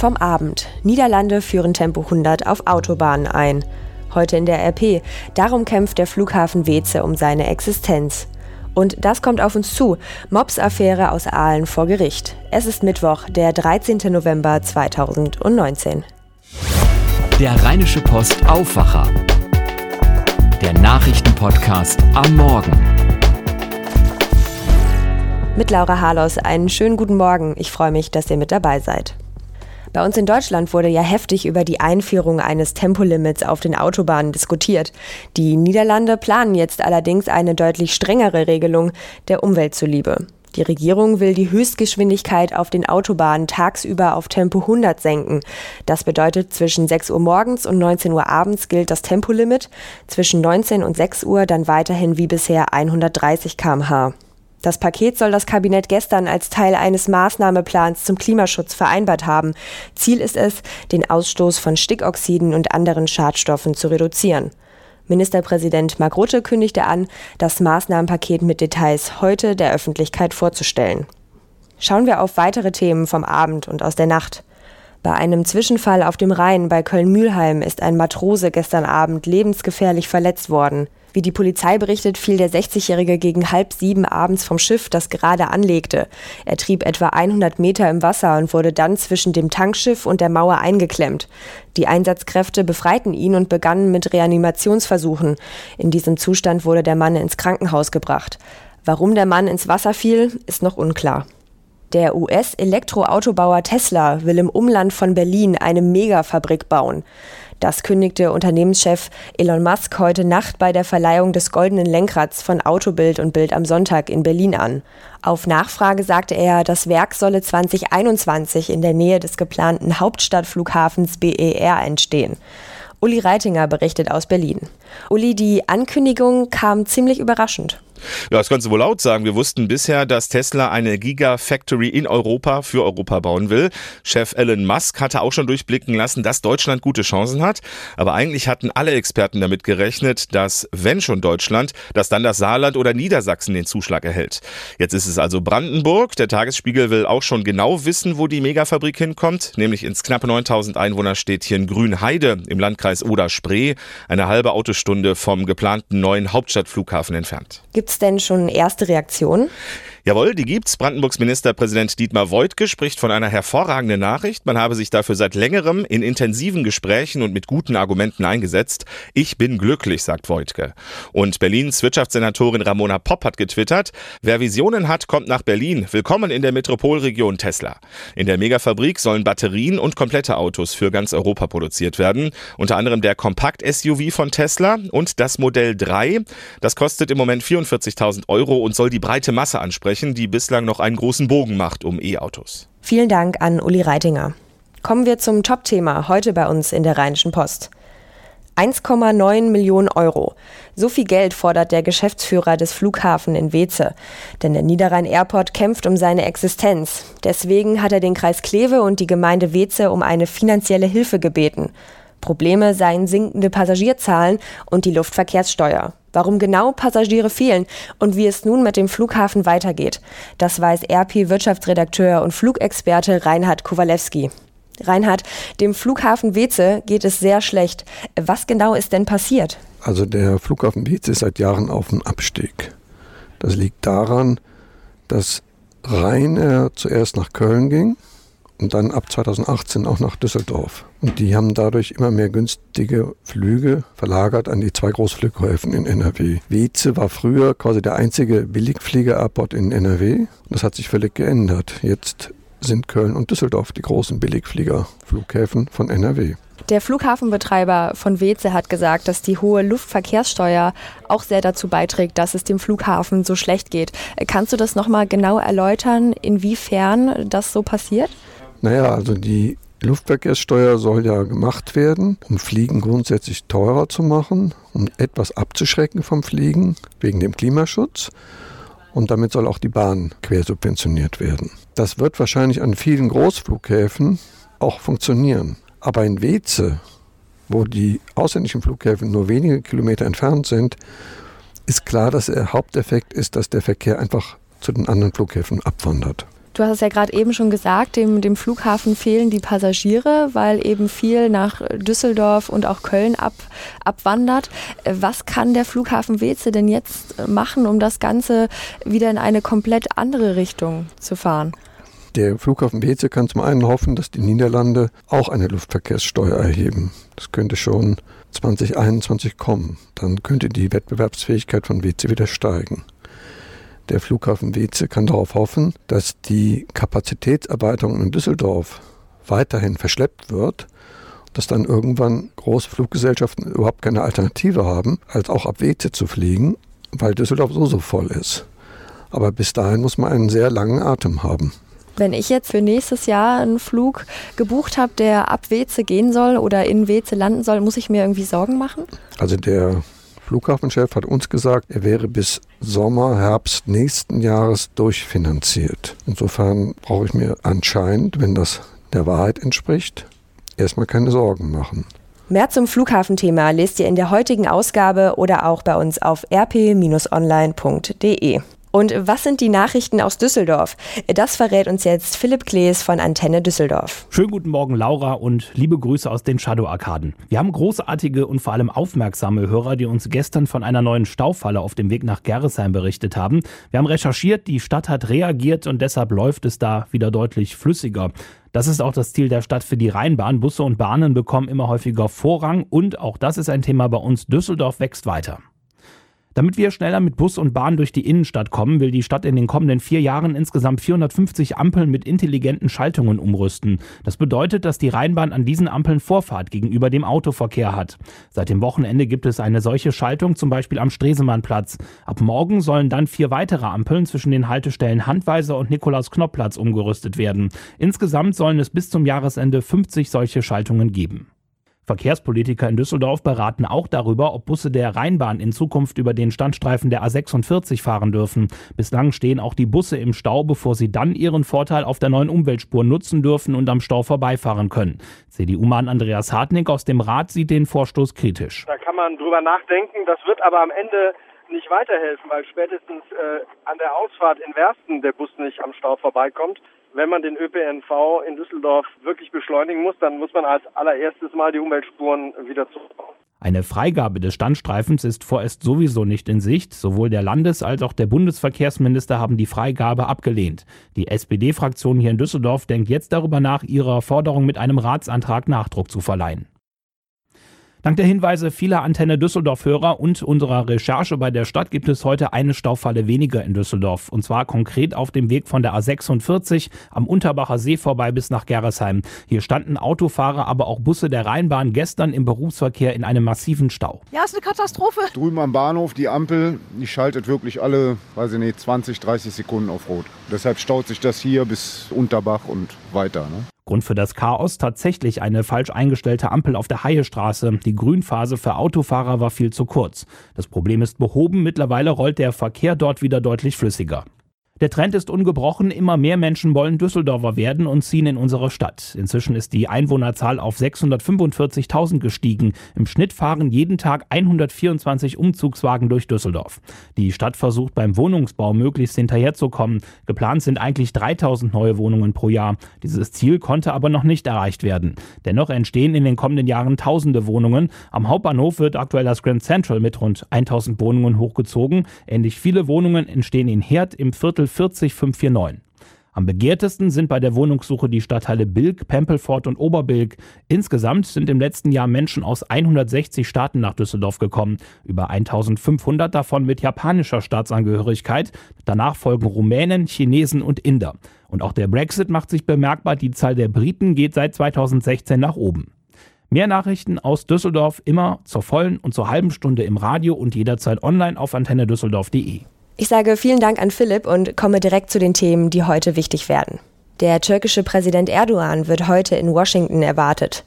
Vom Abend. Niederlande führen Tempo 100 auf Autobahnen ein. Heute in der RP. Darum kämpft der Flughafen Weze um seine Existenz. Und das kommt auf uns zu. Mobs-Affäre aus Aalen vor Gericht. Es ist Mittwoch, der 13. November 2019. Der Rheinische Post Aufwacher. Der Nachrichtenpodcast am Morgen. Mit Laura Harlos einen schönen guten Morgen. Ich freue mich, dass ihr mit dabei seid. Bei uns in Deutschland wurde ja heftig über die Einführung eines Tempolimits auf den Autobahnen diskutiert. Die Niederlande planen jetzt allerdings eine deutlich strengere Regelung der Umwelt zuliebe. Die Regierung will die Höchstgeschwindigkeit auf den Autobahnen tagsüber auf Tempo 100 senken. Das bedeutet, zwischen 6 Uhr morgens und 19 Uhr abends gilt das Tempolimit, zwischen 19 und 6 Uhr dann weiterhin wie bisher 130 km/h. Das Paket soll das Kabinett gestern als Teil eines Maßnahmeplans zum Klimaschutz vereinbart haben. Ziel ist es, den Ausstoß von Stickoxiden und anderen Schadstoffen zu reduzieren. Ministerpräsident Mark Rutte kündigte an, das Maßnahmenpaket mit Details heute der Öffentlichkeit vorzustellen. Schauen wir auf weitere Themen vom Abend und aus der Nacht. Bei einem Zwischenfall auf dem Rhein bei Köln-Mühlheim ist ein Matrose gestern Abend lebensgefährlich verletzt worden. Wie die Polizei berichtet, fiel der 60-Jährige gegen halb sieben abends vom Schiff, das gerade anlegte. Er trieb etwa 100 Meter im Wasser und wurde dann zwischen dem Tankschiff und der Mauer eingeklemmt. Die Einsatzkräfte befreiten ihn und begannen mit Reanimationsversuchen. In diesem Zustand wurde der Mann ins Krankenhaus gebracht. Warum der Mann ins Wasser fiel, ist noch unklar. Der US-Elektroautobauer Tesla will im Umland von Berlin eine Megafabrik bauen. Das kündigte Unternehmenschef Elon Musk heute Nacht bei der Verleihung des Goldenen Lenkrads von Autobild und Bild am Sonntag in Berlin an. Auf Nachfrage sagte er, das Werk solle 2021 in der Nähe des geplanten Hauptstadtflughafens BER entstehen. Uli Reitinger berichtet aus Berlin. Uli, die Ankündigung kam ziemlich überraschend. Ja, das kannst du wohl laut sagen. Wir wussten bisher, dass Tesla eine Gigafactory in Europa für Europa bauen will. Chef Elon Musk hatte auch schon durchblicken lassen, dass Deutschland gute Chancen hat. Aber eigentlich hatten alle Experten damit gerechnet, dass, wenn schon Deutschland, dass dann das Saarland oder Niedersachsen den Zuschlag erhält. Jetzt ist es also Brandenburg. Der Tagesspiegel will auch schon genau wissen, wo die Megafabrik hinkommt, nämlich ins knapp 9000 Einwohnerstädtchen Grünheide im Landkreis Oder-Spree, eine halbe Autostunde vom geplanten neuen Hauptstadtflughafen entfernt. Gibt es denn schon erste Reaktionen? Jawohl, die gibt's. Brandenburgs Ministerpräsident Dietmar Woidke spricht von einer hervorragenden Nachricht. Man habe sich dafür seit längerem in intensiven Gesprächen und mit guten Argumenten eingesetzt. Ich bin glücklich, sagt Woidke. Und Berlins Wirtschaftssenatorin Ramona Popp hat getwittert, wer Visionen hat, kommt nach Berlin. Willkommen in der Metropolregion Tesla. In der Megafabrik sollen Batterien und komplette Autos für ganz Europa produziert werden. Unter anderem der Kompakt-SUV von Tesla und das Modell 3. Das kostet im Moment 44.000 Euro und soll die breite Masse ansprechen sprechen, die bislang noch einen großen Bogen macht um E-Autos. Vielen Dank an Uli Reitinger. Kommen wir zum Top-Thema heute bei uns in der Rheinischen Post. 1,9 Millionen Euro. So viel Geld fordert der Geschäftsführer des Flughafen in Weze. Denn der Niederrhein Airport kämpft um seine Existenz. Deswegen hat er den Kreis Kleve und die Gemeinde Weze um eine finanzielle Hilfe gebeten. Probleme seien sinkende Passagierzahlen und die Luftverkehrssteuer. Warum genau Passagiere fehlen und wie es nun mit dem Flughafen weitergeht, das weiß RP-Wirtschaftsredakteur und Flugexperte Reinhard Kowalewski. Reinhard, dem Flughafen Weze geht es sehr schlecht. Was genau ist denn passiert? Also der Flughafen Weze ist seit Jahren auf dem Abstieg. Das liegt daran, dass Rainer zuerst nach Köln ging und dann ab 2018 auch nach Düsseldorf. Und die haben dadurch immer mehr günstige Flüge verlagert an die zwei Großflughäfen in NRW. Weze war früher quasi der einzige Billigflieger-Airport in NRW. Das hat sich völlig geändert. Jetzt sind Köln und Düsseldorf die großen Billigfliegerflughäfen von NRW. Der Flughafenbetreiber von Weze hat gesagt, dass die hohe Luftverkehrssteuer auch sehr dazu beiträgt, dass es dem Flughafen so schlecht geht. Kannst du das nochmal genau erläutern, inwiefern das so passiert? Naja, also die Luftverkehrssteuer soll ja gemacht werden, um Fliegen grundsätzlich teurer zu machen, um etwas abzuschrecken vom Fliegen wegen dem Klimaschutz. Und damit soll auch die Bahn quersubventioniert werden. Das wird wahrscheinlich an vielen Großflughäfen auch funktionieren. Aber in Weze, wo die ausländischen Flughäfen nur wenige Kilometer entfernt sind, ist klar, dass der Haupteffekt ist, dass der Verkehr einfach zu den anderen Flughäfen abwandert. Du hast es ja gerade eben schon gesagt, dem, dem Flughafen fehlen die Passagiere, weil eben viel nach Düsseldorf und auch Köln ab, abwandert. Was kann der Flughafen Weze denn jetzt machen, um das Ganze wieder in eine komplett andere Richtung zu fahren? Der Flughafen Weze kann zum einen hoffen, dass die Niederlande auch eine Luftverkehrssteuer erheben. Das könnte schon 2021 kommen. Dann könnte die Wettbewerbsfähigkeit von Weze wieder steigen. Der Flughafen Weze kann darauf hoffen, dass die Kapazitätserweiterung in Düsseldorf weiterhin verschleppt wird, dass dann irgendwann große Fluggesellschaften überhaupt keine Alternative haben, als auch ab Weze zu fliegen, weil Düsseldorf so so voll ist. Aber bis dahin muss man einen sehr langen Atem haben. Wenn ich jetzt für nächstes Jahr einen Flug gebucht habe, der ab Weze gehen soll oder in Weze landen soll, muss ich mir irgendwie Sorgen machen? Also der Flughafenchef hat uns gesagt, er wäre bis Sommer, Herbst nächsten Jahres durchfinanziert. Insofern brauche ich mir anscheinend, wenn das der Wahrheit entspricht, erstmal keine Sorgen machen. Mehr zum Flughafenthema lest ihr in der heutigen Ausgabe oder auch bei uns auf rp-online.de. Und was sind die Nachrichten aus Düsseldorf? Das verrät uns jetzt Philipp Klees von Antenne Düsseldorf. Schönen guten Morgen, Laura, und liebe Grüße aus den Shadow-Arkaden. Wir haben großartige und vor allem aufmerksame Hörer, die uns gestern von einer neuen Staufalle auf dem Weg nach Gerresheim berichtet haben. Wir haben recherchiert, die Stadt hat reagiert und deshalb läuft es da wieder deutlich flüssiger. Das ist auch das Ziel der Stadt für die Rheinbahn. Busse und Bahnen bekommen immer häufiger Vorrang und auch das ist ein Thema bei uns. Düsseldorf wächst weiter. Damit wir schneller mit Bus und Bahn durch die Innenstadt kommen, will die Stadt in den kommenden vier Jahren insgesamt 450 Ampeln mit intelligenten Schaltungen umrüsten. Das bedeutet, dass die Rheinbahn an diesen Ampeln Vorfahrt gegenüber dem Autoverkehr hat. Seit dem Wochenende gibt es eine solche Schaltung, zum Beispiel am Stresemannplatz. Ab morgen sollen dann vier weitere Ampeln zwischen den Haltestellen Handweiser und Nikolaus-Knoppp-Platz umgerüstet werden. Insgesamt sollen es bis zum Jahresende 50 solche Schaltungen geben. Verkehrspolitiker in Düsseldorf beraten auch darüber, ob Busse der Rheinbahn in Zukunft über den Standstreifen der A46 fahren dürfen. Bislang stehen auch die Busse im Stau, bevor sie dann ihren Vorteil auf der neuen Umweltspur nutzen dürfen und am Stau vorbeifahren können. CDU-Mann Andreas Hartnick aus dem Rat sieht den Vorstoß kritisch. Da kann man drüber nachdenken. Das wird aber am Ende nicht weiterhelfen, weil spätestens äh, an der Ausfahrt in Wersten der Bus nicht am Stau vorbeikommt wenn man den ÖPNV in Düsseldorf wirklich beschleunigen muss, dann muss man als allererstes mal die Umweltspuren wieder zurückbauen. Eine Freigabe des Standstreifens ist vorerst sowieso nicht in Sicht. Sowohl der Landes- als auch der Bundesverkehrsminister haben die Freigabe abgelehnt. Die SPD-Fraktion hier in Düsseldorf denkt jetzt darüber nach, ihrer Forderung mit einem Ratsantrag Nachdruck zu verleihen. Dank der Hinweise vieler Antenne Düsseldorf-Hörer und unserer Recherche bei der Stadt gibt es heute eine Staufalle weniger in Düsseldorf. Und zwar konkret auf dem Weg von der A46 am Unterbacher See vorbei bis nach Gerresheim. Hier standen Autofahrer, aber auch Busse der Rheinbahn gestern im Berufsverkehr in einem massiven Stau. Ja, ist eine Katastrophe. Drüben am Bahnhof, die Ampel, die schaltet wirklich alle, weiß ich nicht, 20, 30 Sekunden auf Rot. Deshalb staut sich das hier bis Unterbach und weiter. Ne? Grund für das Chaos tatsächlich eine falsch eingestellte Ampel auf der Haiestraße. Die Grünphase für Autofahrer war viel zu kurz. Das Problem ist behoben, mittlerweile rollt der Verkehr dort wieder deutlich flüssiger. Der Trend ist ungebrochen, immer mehr Menschen wollen Düsseldorfer werden und ziehen in unsere Stadt. Inzwischen ist die Einwohnerzahl auf 645.000 gestiegen. Im Schnitt fahren jeden Tag 124 Umzugswagen durch Düsseldorf. Die Stadt versucht beim Wohnungsbau möglichst hinterherzukommen. Geplant sind eigentlich 3000 neue Wohnungen pro Jahr. Dieses Ziel konnte aber noch nicht erreicht werden. Dennoch entstehen in den kommenden Jahren tausende Wohnungen. Am Hauptbahnhof wird aktuell das Grand Central mit rund 1000 Wohnungen hochgezogen. Ähnlich viele Wohnungen entstehen in Herd im Viertel 40549. Am begehrtesten sind bei der Wohnungssuche die Stadtteile Bilk, Pempelfort und Oberbilk. Insgesamt sind im letzten Jahr Menschen aus 160 Staaten nach Düsseldorf gekommen, über 1500 davon mit japanischer Staatsangehörigkeit. Danach folgen Rumänen, Chinesen und Inder. Und auch der Brexit macht sich bemerkbar, die Zahl der Briten geht seit 2016 nach oben. Mehr Nachrichten aus Düsseldorf immer zur vollen und zur halben Stunde im Radio und jederzeit online auf antennedüsseldorf.de. Ich sage vielen Dank an Philipp und komme direkt zu den Themen, die heute wichtig werden. Der türkische Präsident Erdogan wird heute in Washington erwartet.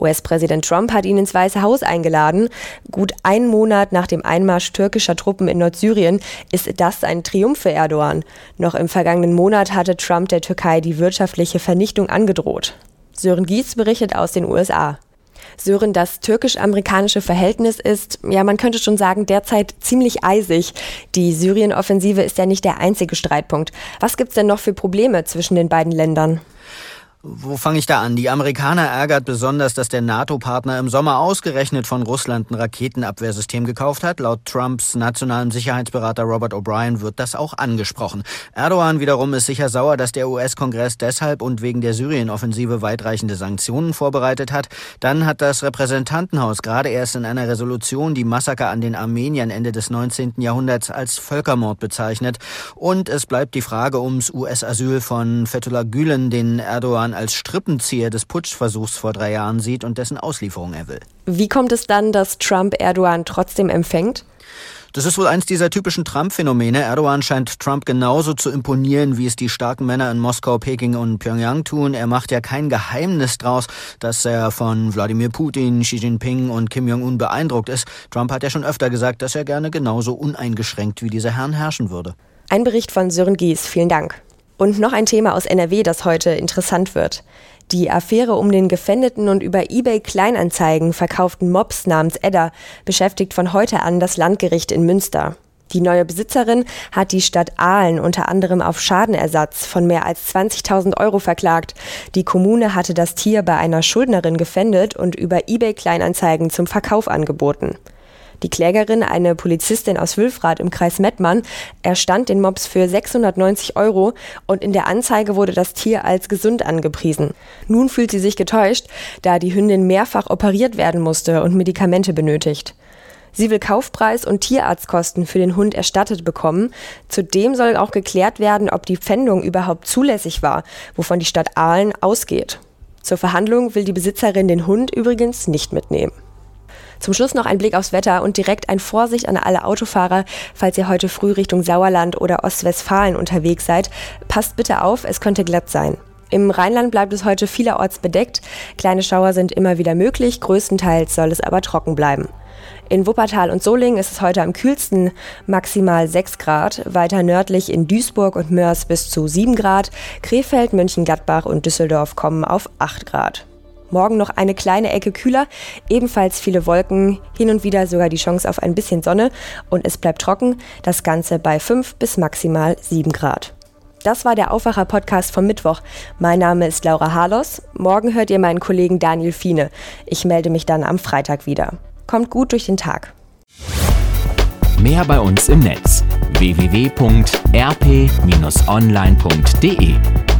US-Präsident Trump hat ihn ins Weiße Haus eingeladen. Gut einen Monat nach dem Einmarsch türkischer Truppen in Nordsyrien ist das ein Triumph für Erdogan. Noch im vergangenen Monat hatte Trump der Türkei die wirtschaftliche Vernichtung angedroht. Sören Gies berichtet aus den USA. Sören, das türkisch-amerikanische Verhältnis ist, ja, man könnte schon sagen, derzeit ziemlich eisig. Die Syrien-Offensive ist ja nicht der einzige Streitpunkt. Was gibt's denn noch für Probleme zwischen den beiden Ländern? Wo fange ich da an? Die Amerikaner ärgert besonders, dass der NATO-Partner im Sommer ausgerechnet von Russland ein Raketenabwehrsystem gekauft hat. Laut Trumps nationalem Sicherheitsberater Robert O'Brien wird das auch angesprochen. Erdogan wiederum ist sicher sauer, dass der US-Kongress deshalb und wegen der Syrien-Offensive weitreichende Sanktionen vorbereitet hat. Dann hat das Repräsentantenhaus gerade erst in einer Resolution die Massaker an den Armeniern Ende des 19. Jahrhunderts als Völkermord bezeichnet. Und es bleibt die Frage ums US-Asyl von Fethullah Gülen, den Erdogan als Strippenzieher des Putschversuchs vor drei Jahren sieht und dessen Auslieferung er will. Wie kommt es dann, dass Trump Erdogan trotzdem empfängt? Das ist wohl eins dieser typischen Trump-Phänomene. Erdogan scheint Trump genauso zu imponieren, wie es die starken Männer in Moskau, Peking und Pyongyang tun. Er macht ja kein Geheimnis draus, dass er von Wladimir Putin, Xi Jinping und Kim Jong-un beeindruckt ist. Trump hat ja schon öfter gesagt, dass er gerne genauso uneingeschränkt wie diese Herren herrschen würde. Ein Bericht von Sören Gies. Vielen Dank. Und noch ein Thema aus NRW, das heute interessant wird. Die Affäre um den gefändeten und über eBay Kleinanzeigen verkauften Mops namens Edda beschäftigt von heute an das Landgericht in Münster. Die neue Besitzerin hat die Stadt Aalen unter anderem auf Schadenersatz von mehr als 20.000 Euro verklagt. Die Kommune hatte das Tier bei einer Schuldnerin gefändet und über eBay Kleinanzeigen zum Verkauf angeboten. Die Klägerin, eine Polizistin aus Wülfrath im Kreis Mettmann, erstand den Mops für 690 Euro und in der Anzeige wurde das Tier als gesund angepriesen. Nun fühlt sie sich getäuscht, da die Hündin mehrfach operiert werden musste und Medikamente benötigt. Sie will Kaufpreis und Tierarztkosten für den Hund erstattet bekommen. Zudem soll auch geklärt werden, ob die Pfändung überhaupt zulässig war, wovon die Stadt Aalen ausgeht. Zur Verhandlung will die Besitzerin den Hund übrigens nicht mitnehmen. Zum Schluss noch ein Blick aufs Wetter und direkt ein Vorsicht an alle Autofahrer, falls ihr heute früh Richtung Sauerland oder Ostwestfalen unterwegs seid. Passt bitte auf, es könnte glatt sein. Im Rheinland bleibt es heute vielerorts bedeckt. Kleine Schauer sind immer wieder möglich, größtenteils soll es aber trocken bleiben. In Wuppertal und Solingen ist es heute am kühlsten, maximal 6 Grad. Weiter nördlich in Duisburg und Mörs bis zu 7 Grad. Krefeld, Mönchengladbach und Düsseldorf kommen auf 8 Grad. Morgen noch eine kleine Ecke kühler, ebenfalls viele Wolken, hin und wieder sogar die Chance auf ein bisschen Sonne und es bleibt trocken, das Ganze bei 5 bis maximal 7 Grad. Das war der Aufwacher-Podcast vom Mittwoch. Mein Name ist Laura Harlos. Morgen hört ihr meinen Kollegen Daniel Fiene. Ich melde mich dann am Freitag wieder. Kommt gut durch den Tag. Mehr bei uns im Netz www.rp-online.de